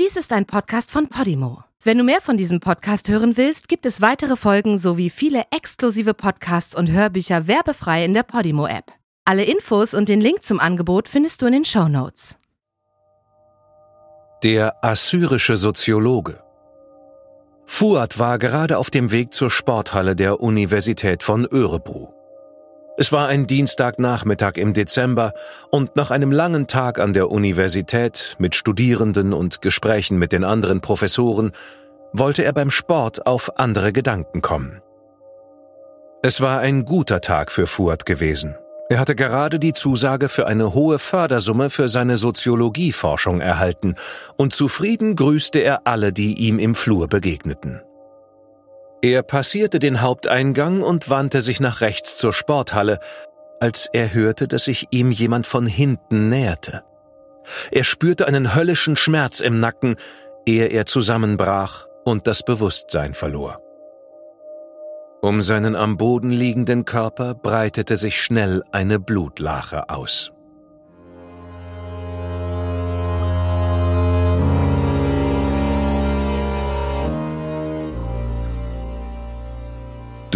Dies ist ein Podcast von Podimo. Wenn du mehr von diesem Podcast hören willst, gibt es weitere Folgen sowie viele exklusive Podcasts und Hörbücher werbefrei in der Podimo-App. Alle Infos und den Link zum Angebot findest du in den Show Notes. Der assyrische Soziologe Fuad war gerade auf dem Weg zur Sporthalle der Universität von Örebro. Es war ein Dienstagnachmittag im Dezember und nach einem langen Tag an der Universität mit Studierenden und Gesprächen mit den anderen Professoren wollte er beim Sport auf andere Gedanken kommen. Es war ein guter Tag für Fuad gewesen. Er hatte gerade die Zusage für eine hohe Fördersumme für seine Soziologieforschung erhalten und zufrieden grüßte er alle, die ihm im Flur begegneten. Er passierte den Haupteingang und wandte sich nach rechts zur Sporthalle, als er hörte, dass sich ihm jemand von hinten näherte. Er spürte einen höllischen Schmerz im Nacken, ehe er zusammenbrach und das Bewusstsein verlor. Um seinen am Boden liegenden Körper breitete sich schnell eine Blutlache aus.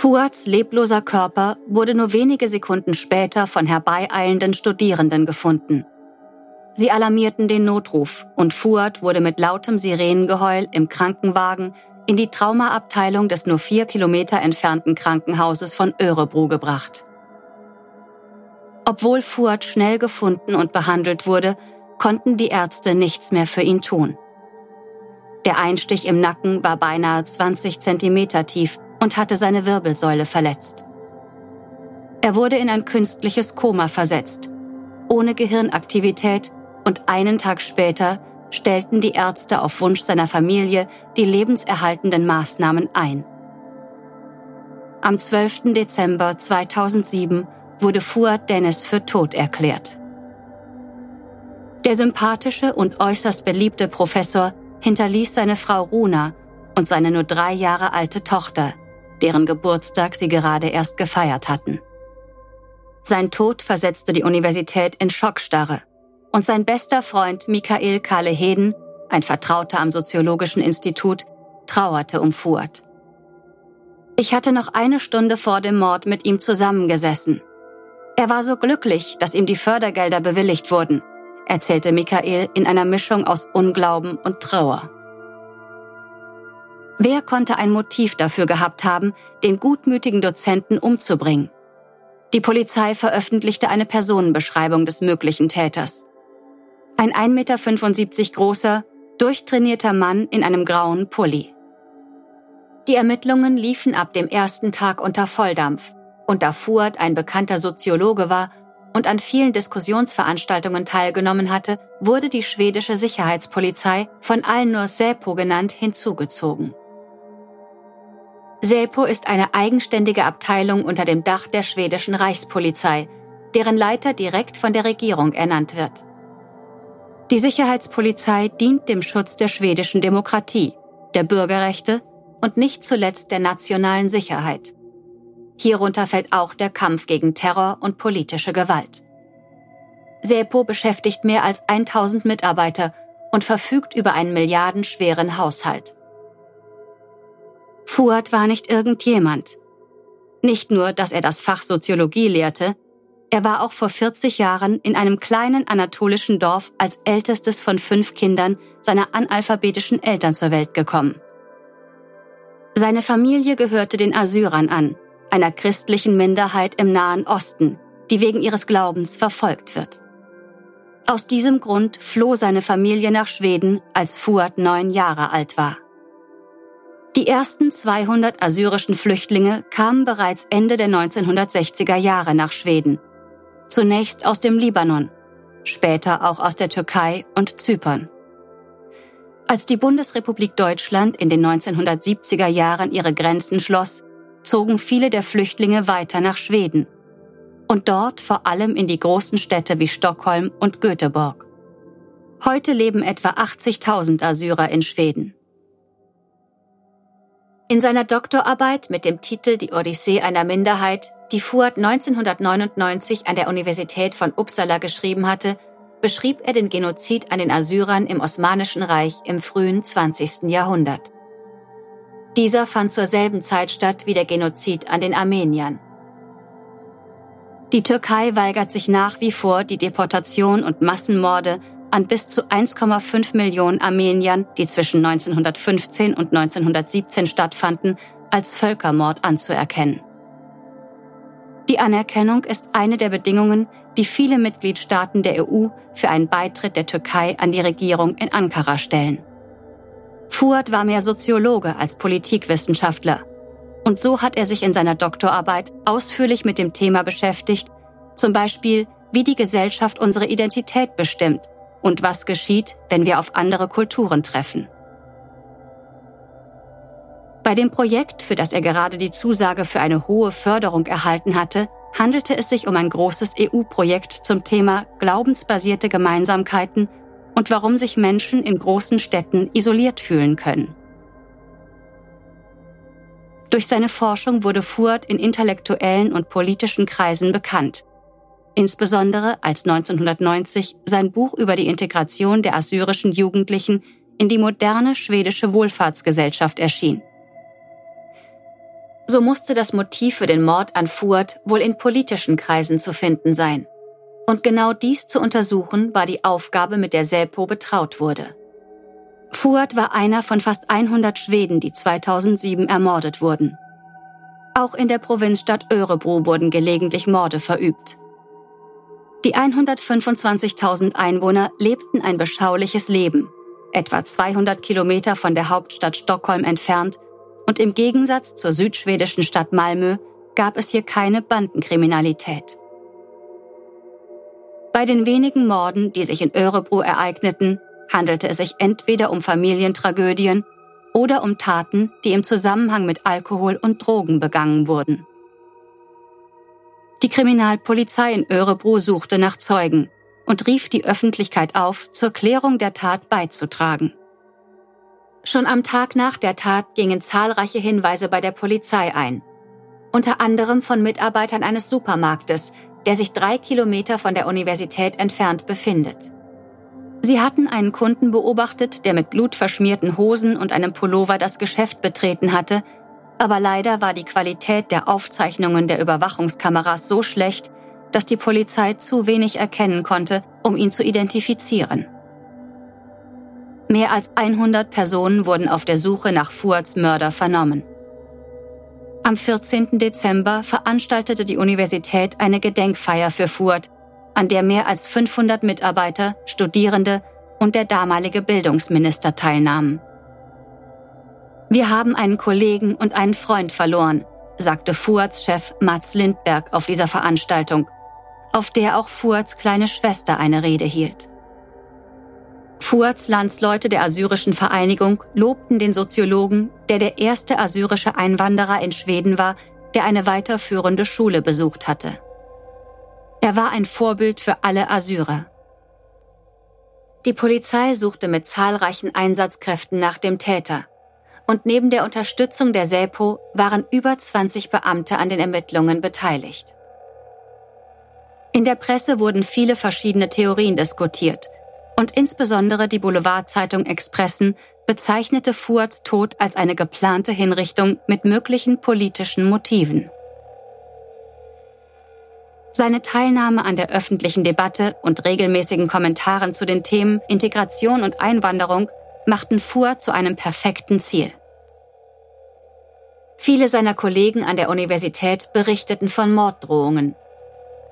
Fuads lebloser Körper wurde nur wenige Sekunden später von herbeieilenden Studierenden gefunden. Sie alarmierten den Notruf und Fuad wurde mit lautem Sirenengeheul im Krankenwagen in die Traumaabteilung des nur vier Kilometer entfernten Krankenhauses von Örebro gebracht. Obwohl Fuad schnell gefunden und behandelt wurde, konnten die Ärzte nichts mehr für ihn tun. Der Einstich im Nacken war beinahe 20 Zentimeter tief und hatte seine Wirbelsäule verletzt. Er wurde in ein künstliches Koma versetzt, ohne Gehirnaktivität und einen Tag später stellten die Ärzte auf Wunsch seiner Familie die lebenserhaltenden Maßnahmen ein. Am 12. Dezember 2007 wurde Fuad Dennis für tot erklärt. Der sympathische und äußerst beliebte Professor hinterließ seine Frau Runa und seine nur drei Jahre alte Tochter, deren Geburtstag sie gerade erst gefeiert hatten. Sein Tod versetzte die Universität in Schockstarre und sein bester Freund Michael Kahle-Heden, ein Vertrauter am Soziologischen Institut, trauerte um Fuad. Ich hatte noch eine Stunde vor dem Mord mit ihm zusammengesessen. Er war so glücklich, dass ihm die Fördergelder bewilligt wurden, erzählte Michael in einer Mischung aus Unglauben und Trauer. Wer konnte ein Motiv dafür gehabt haben, den gutmütigen Dozenten umzubringen? Die Polizei veröffentlichte eine Personenbeschreibung des möglichen Täters. Ein 1,75 Meter großer, durchtrainierter Mann in einem grauen Pulli. Die Ermittlungen liefen ab dem ersten Tag unter Volldampf und da Fuad ein bekannter Soziologe war und an vielen Diskussionsveranstaltungen teilgenommen hatte, wurde die schwedische Sicherheitspolizei, von allen nur SÄPO genannt, hinzugezogen. SEPO ist eine eigenständige Abteilung unter dem Dach der schwedischen Reichspolizei, deren Leiter direkt von der Regierung ernannt wird. Die Sicherheitspolizei dient dem Schutz der schwedischen Demokratie, der Bürgerrechte und nicht zuletzt der nationalen Sicherheit. Hierunter fällt auch der Kampf gegen Terror und politische Gewalt. SEPO beschäftigt mehr als 1000 Mitarbeiter und verfügt über einen milliardenschweren Haushalt. Fuad war nicht irgendjemand. Nicht nur, dass er das Fach Soziologie lehrte, Er war auch vor 40 Jahren in einem kleinen anatolischen Dorf als ältestes von fünf Kindern seiner analphabetischen Eltern zur Welt gekommen. Seine Familie gehörte den Assyrern an, einer christlichen Minderheit im Nahen Osten, die wegen ihres Glaubens verfolgt wird. Aus diesem Grund floh seine Familie nach Schweden, als Fuad neun Jahre alt war. Die ersten 200 assyrischen Flüchtlinge kamen bereits Ende der 1960er Jahre nach Schweden. Zunächst aus dem Libanon, später auch aus der Türkei und Zypern. Als die Bundesrepublik Deutschland in den 1970er Jahren ihre Grenzen schloss, zogen viele der Flüchtlinge weiter nach Schweden und dort vor allem in die großen Städte wie Stockholm und Göteborg. Heute leben etwa 80.000 Assyrer in Schweden. In seiner Doktorarbeit mit dem Titel Die Odyssee einer Minderheit, die Fuad 1999 an der Universität von Uppsala geschrieben hatte, beschrieb er den Genozid an den Assyrern im Osmanischen Reich im frühen 20. Jahrhundert. Dieser fand zur selben Zeit statt wie der Genozid an den Armeniern. Die Türkei weigert sich nach wie vor, die Deportation und Massenmorde an bis zu 1,5 Millionen Armeniern, die zwischen 1915 und 1917 stattfanden, als Völkermord anzuerkennen. Die Anerkennung ist eine der Bedingungen, die viele Mitgliedstaaten der EU für einen Beitritt der Türkei an die Regierung in Ankara stellen. Fuad war mehr Soziologe als Politikwissenschaftler. Und so hat er sich in seiner Doktorarbeit ausführlich mit dem Thema beschäftigt, zum Beispiel, wie die Gesellschaft unsere Identität bestimmt und was geschieht, wenn wir auf andere Kulturen treffen. Bei dem Projekt, für das er gerade die Zusage für eine hohe Förderung erhalten hatte, handelte es sich um ein großes EU-Projekt zum Thema glaubensbasierte Gemeinsamkeiten und warum sich Menschen in großen Städten isoliert fühlen können. Durch seine Forschung wurde Fuad in intellektuellen und politischen Kreisen bekannt insbesondere als 1990 sein Buch über die Integration der assyrischen Jugendlichen in die moderne schwedische Wohlfahrtsgesellschaft erschien. So musste das Motiv für den Mord an Fuad wohl in politischen Kreisen zu finden sein. Und genau dies zu untersuchen war die Aufgabe, mit der Selpo betraut wurde. Fuad war einer von fast 100 Schweden, die 2007 ermordet wurden. Auch in der Provinzstadt Örebro wurden gelegentlich Morde verübt. Die 125.000 Einwohner lebten ein beschauliches Leben, etwa 200 Kilometer von der Hauptstadt Stockholm entfernt, und im Gegensatz zur südschwedischen Stadt Malmö gab es hier keine Bandenkriminalität. Bei den wenigen Morden, die sich in Örebro ereigneten, handelte es sich entweder um Familientragödien oder um Taten, die im Zusammenhang mit Alkohol und Drogen begangen wurden. Die Kriminalpolizei in Örebro suchte nach Zeugen und rief die Öffentlichkeit auf, zur Klärung der Tat beizutragen. Schon am Tag nach der Tat gingen zahlreiche Hinweise bei der Polizei ein. Unter anderem von Mitarbeitern eines Supermarktes, der sich drei Kilometer von der Universität entfernt befindet. Sie hatten einen Kunden beobachtet, der mit blutverschmierten Hosen und einem Pullover das Geschäft betreten hatte aber leider war die Qualität der Aufzeichnungen der Überwachungskameras so schlecht, dass die Polizei zu wenig erkennen konnte, um ihn zu identifizieren. Mehr als 100 Personen wurden auf der Suche nach Fuads Mörder vernommen. Am 14. Dezember veranstaltete die Universität eine Gedenkfeier für Fuad, an der mehr als 500 Mitarbeiter, Studierende und der damalige Bildungsminister teilnahmen. Wir haben einen Kollegen und einen Freund verloren, sagte Fuads Chef Mats Lindberg auf dieser Veranstaltung, auf der auch Fuads kleine Schwester eine Rede hielt. Fuads Landsleute der assyrischen Vereinigung lobten den Soziologen, der der erste assyrische Einwanderer in Schweden war, der eine weiterführende Schule besucht hatte. Er war ein Vorbild für alle Assyrer. Die Polizei suchte mit zahlreichen Einsatzkräften nach dem Täter und neben der Unterstützung der SEPO waren über 20 Beamte an den Ermittlungen beteiligt. In der Presse wurden viele verschiedene Theorien diskutiert und insbesondere die Boulevardzeitung Expressen bezeichnete Fuads Tod als eine geplante Hinrichtung mit möglichen politischen Motiven. Seine Teilnahme an der öffentlichen Debatte und regelmäßigen Kommentaren zu den Themen Integration und Einwanderung machten Fuhr zu einem perfekten Ziel. Viele seiner Kollegen an der Universität berichteten von Morddrohungen.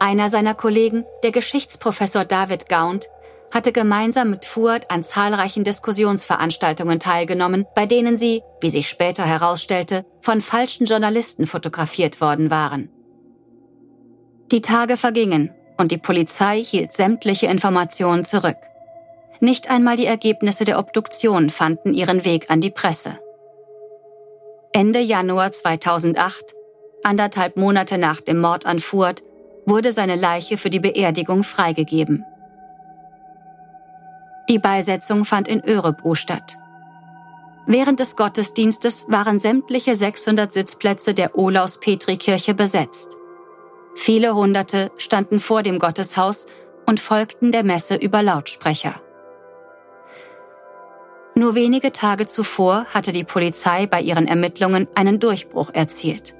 Einer seiner Kollegen, der Geschichtsprofessor David Gaunt, hatte gemeinsam mit Fuhrt an zahlreichen Diskussionsveranstaltungen teilgenommen, bei denen sie, wie sich später herausstellte, von falschen Journalisten fotografiert worden waren. Die Tage vergingen und die Polizei hielt sämtliche Informationen zurück. Nicht einmal die Ergebnisse der Obduktion fanden ihren Weg an die Presse. Ende Januar 2008, anderthalb Monate nach dem Mord an Furt, wurde seine Leiche für die Beerdigung freigegeben. Die Beisetzung fand in Örebro statt. Während des Gottesdienstes waren sämtliche 600 Sitzplätze der Olaus-Petri-Kirche besetzt. Viele Hunderte standen vor dem Gotteshaus und folgten der Messe über Lautsprecher. Nur wenige Tage zuvor hatte die Polizei bei ihren Ermittlungen einen Durchbruch erzielt.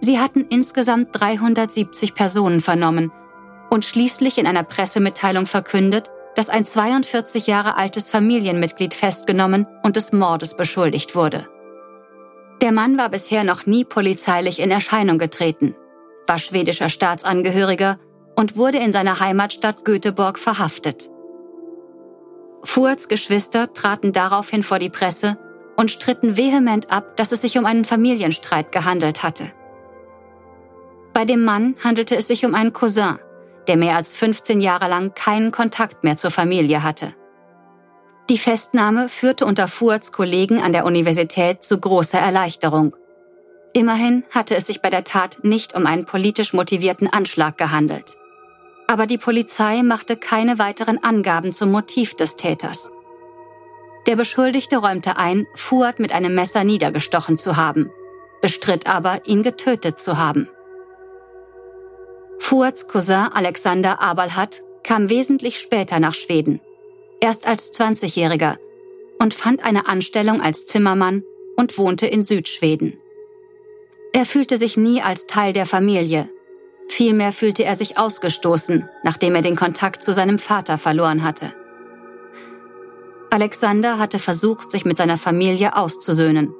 Sie hatten insgesamt 370 Personen vernommen und schließlich in einer Pressemitteilung verkündet, dass ein 42 Jahre altes Familienmitglied festgenommen und des Mordes beschuldigt wurde. Der Mann war bisher noch nie polizeilich in Erscheinung getreten, war schwedischer Staatsangehöriger und wurde in seiner Heimatstadt Göteborg verhaftet. Fuhrts Geschwister traten daraufhin vor die Presse und stritten vehement ab, dass es sich um einen Familienstreit gehandelt hatte. Bei dem Mann handelte es sich um einen Cousin, der mehr als 15 Jahre lang keinen Kontakt mehr zur Familie hatte. Die Festnahme führte unter Fuhrts Kollegen an der Universität zu großer Erleichterung. Immerhin hatte es sich bei der Tat nicht um einen politisch motivierten Anschlag gehandelt aber die Polizei machte keine weiteren Angaben zum Motiv des Täters. Der Beschuldigte räumte ein, Fuad mit einem Messer niedergestochen zu haben, bestritt aber, ihn getötet zu haben. Fuads Cousin Alexander Abalhat kam wesentlich später nach Schweden, erst als 20-Jähriger, und fand eine Anstellung als Zimmermann und wohnte in Südschweden. Er fühlte sich nie als Teil der Familie, Vielmehr fühlte er sich ausgestoßen, nachdem er den Kontakt zu seinem Vater verloren hatte. Alexander hatte versucht, sich mit seiner Familie auszusöhnen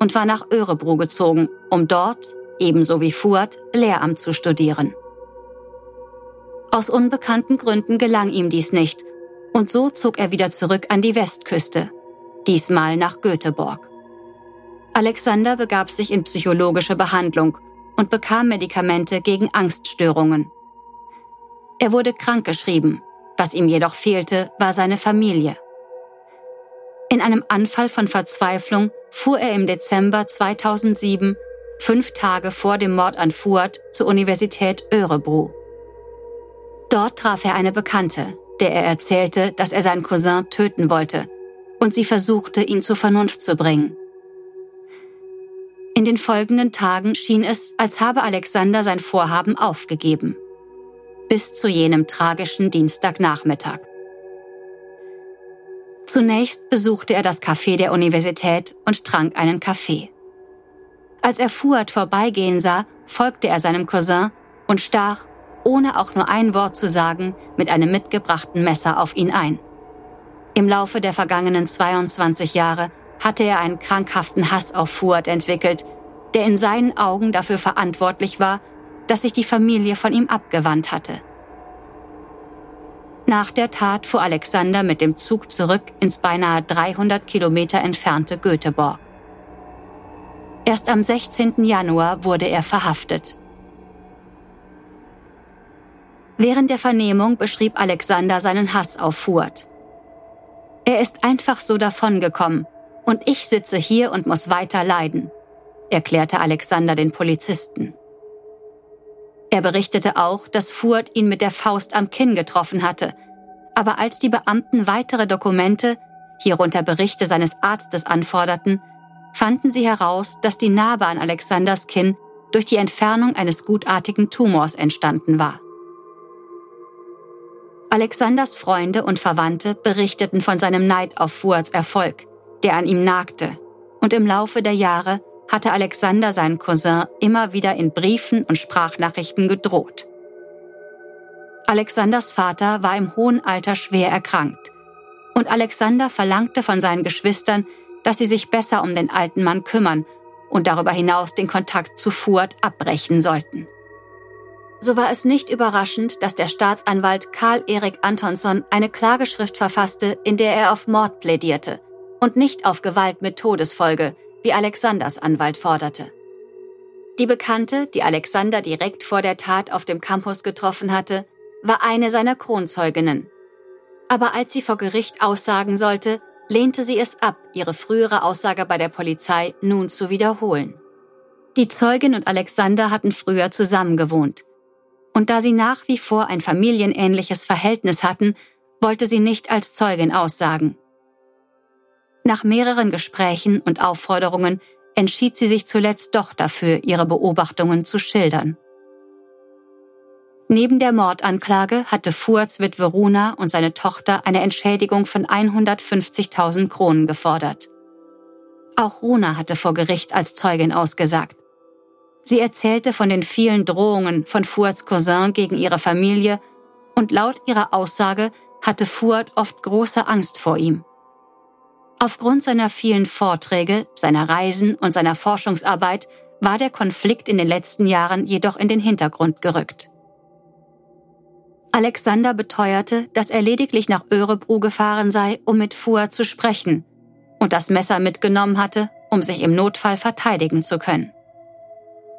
und war nach Örebro gezogen, um dort, ebenso wie Fuad, Lehramt zu studieren. Aus unbekannten Gründen gelang ihm dies nicht und so zog er wieder zurück an die Westküste, diesmal nach Göteborg. Alexander begab sich in psychologische Behandlung und bekam Medikamente gegen Angststörungen. Er wurde krankgeschrieben, was ihm jedoch fehlte, war seine Familie. In einem Anfall von Verzweiflung fuhr er im Dezember 2007, fünf Tage vor dem Mord an Fuad, zur Universität Örebro. Dort traf er eine Bekannte, der er erzählte, dass er seinen Cousin töten wollte, und sie versuchte, ihn zur Vernunft zu bringen. In den folgenden Tagen schien es, als habe Alexander sein Vorhaben aufgegeben. Bis zu jenem tragischen Dienstagnachmittag. Zunächst besuchte er das Café der Universität und trank einen Kaffee. Als er Fuad vorbeigehen sah, folgte er seinem Cousin und stach, ohne auch nur ein Wort zu sagen, mit einem mitgebrachten Messer auf ihn ein. Im Laufe der vergangenen 22 Jahre hatte er einen krankhaften Hass auf Fuad entwickelt, der in seinen Augen dafür verantwortlich war, dass sich die Familie von ihm abgewandt hatte. Nach der Tat fuhr Alexander mit dem Zug zurück ins beinahe 300 Kilometer entfernte Göteborg. Erst am 16. Januar wurde er verhaftet. Während der Vernehmung beschrieb Alexander seinen Hass auf Fuad. Er ist einfach so davongekommen, und ich sitze hier und muss weiter leiden, erklärte Alexander den Polizisten. Er berichtete auch, dass Furt ihn mit der Faust am Kinn getroffen hatte, aber als die Beamten weitere Dokumente, hierunter Berichte seines Arztes anforderten, fanden sie heraus, dass die Narbe an Alexanders Kinn durch die Entfernung eines gutartigen Tumors entstanden war. Alexanders Freunde und Verwandte berichteten von seinem Neid auf Fuads Erfolg, der an ihm nagte, und im Laufe der Jahre hatte Alexander seinen Cousin immer wieder in Briefen und Sprachnachrichten gedroht. Alexanders Vater war im hohen Alter schwer erkrankt. Und Alexander verlangte von seinen Geschwistern, dass sie sich besser um den alten Mann kümmern und darüber hinaus den Kontakt zu Fuad abbrechen sollten. So war es nicht überraschend, dass der Staatsanwalt Karl Erik Antonsson eine Klageschrift verfasste, in der er auf Mord plädierte und nicht auf Gewalt mit Todesfolge, wie Alexanders Anwalt forderte. Die Bekannte, die Alexander direkt vor der Tat auf dem Campus getroffen hatte, war eine seiner Kronzeuginnen. Aber als sie vor Gericht aussagen sollte, lehnte sie es ab, ihre frühere Aussage bei der Polizei nun zu wiederholen. Die Zeugin und Alexander hatten früher zusammen gewohnt und da sie nach wie vor ein familienähnliches Verhältnis hatten, wollte sie nicht als Zeugin aussagen. Nach mehreren Gesprächen und Aufforderungen entschied sie sich zuletzt doch dafür, ihre Beobachtungen zu schildern. Neben der Mordanklage hatte Fuhrts Witwe Runa und seine Tochter eine Entschädigung von 150.000 Kronen gefordert. Auch Runa hatte vor Gericht als Zeugin ausgesagt. Sie erzählte von den vielen Drohungen von Fuads Cousin gegen ihre Familie und laut ihrer Aussage hatte Fuad oft große Angst vor ihm. Aufgrund seiner vielen Vorträge, seiner Reisen und seiner Forschungsarbeit war der Konflikt in den letzten Jahren jedoch in den Hintergrund gerückt. Alexander beteuerte, dass er lediglich nach Örebro gefahren sei, um mit Fuad zu sprechen und das Messer mitgenommen hatte, um sich im Notfall verteidigen zu können.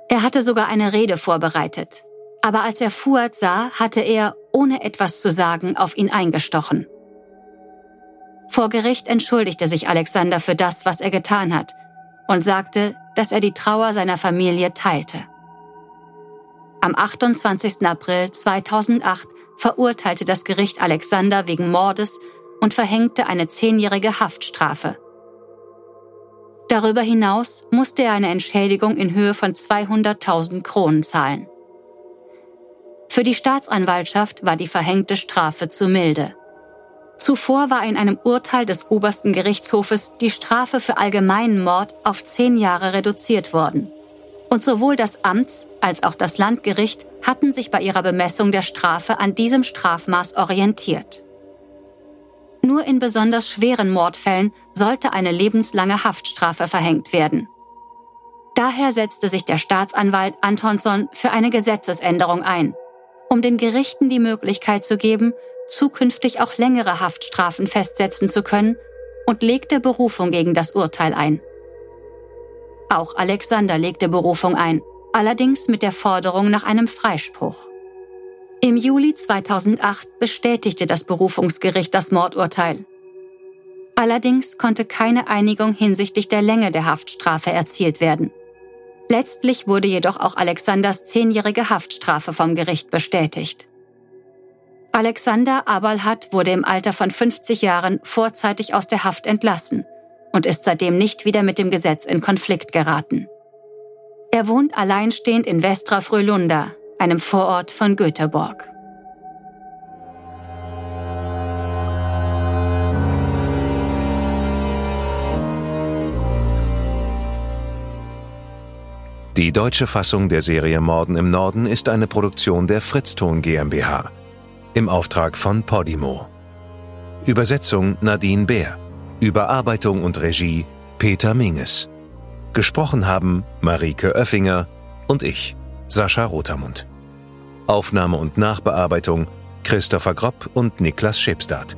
Er hatte sogar eine Rede vorbereitet. Aber als er Fuad sah, hatte er, ohne etwas zu sagen, auf ihn eingestochen. Vor Gericht entschuldigte sich Alexander für das, was er getan hat, und sagte, dass er die Trauer seiner Familie teilte. Am 28. April 2008 verurteilte das Gericht Alexander wegen Mordes und verhängte eine zehnjährige Haftstrafe. Darüber hinaus musste er eine Entschädigung in Höhe von 200.000 Kronen zahlen. Für die Staatsanwaltschaft war die verhängte Strafe zu milde. Zuvor war in einem Urteil des obersten Gerichtshofes die Strafe für allgemeinen Mord auf zehn Jahre reduziert worden. Und sowohl das Amts- als auch das Landgericht hatten sich bei ihrer Bemessung der Strafe an diesem Strafmaß orientiert. Nur in besonders schweren Mordfällen sollte eine lebenslange Haftstrafe verhängt werden. Daher setzte sich der Staatsanwalt Antonsson für eine Gesetzesänderung ein, um den Gerichten die Möglichkeit zu geben, zukünftig auch längere Haftstrafen festsetzen zu können und legte Berufung gegen das Urteil ein. Auch Alexander legte Berufung ein, allerdings mit der Forderung nach einem Freispruch. Im Juli 2008 bestätigte das Berufungsgericht das Mordurteil. Allerdings konnte keine Einigung hinsichtlich der Länge der Haftstrafe erzielt werden. Letztlich wurde jedoch auch Alexanders zehnjährige Haftstrafe vom Gericht bestätigt. Alexander Abalhat wurde im Alter von 50 Jahren vorzeitig aus der Haft entlassen und ist seitdem nicht wieder mit dem Gesetz in Konflikt geraten. Er wohnt alleinstehend in Vestra Frölunda, einem Vorort von Göteborg. Die deutsche Fassung der Serie Morden im Norden ist eine Produktion der Fritzton GmbH im Auftrag von Podimo. Übersetzung Nadine Bär. Überarbeitung und Regie Peter Minges. Gesprochen haben Marike Oeffinger und ich, Sascha Rotermund. Aufnahme und Nachbearbeitung Christopher Gropp und Niklas Schipstadt.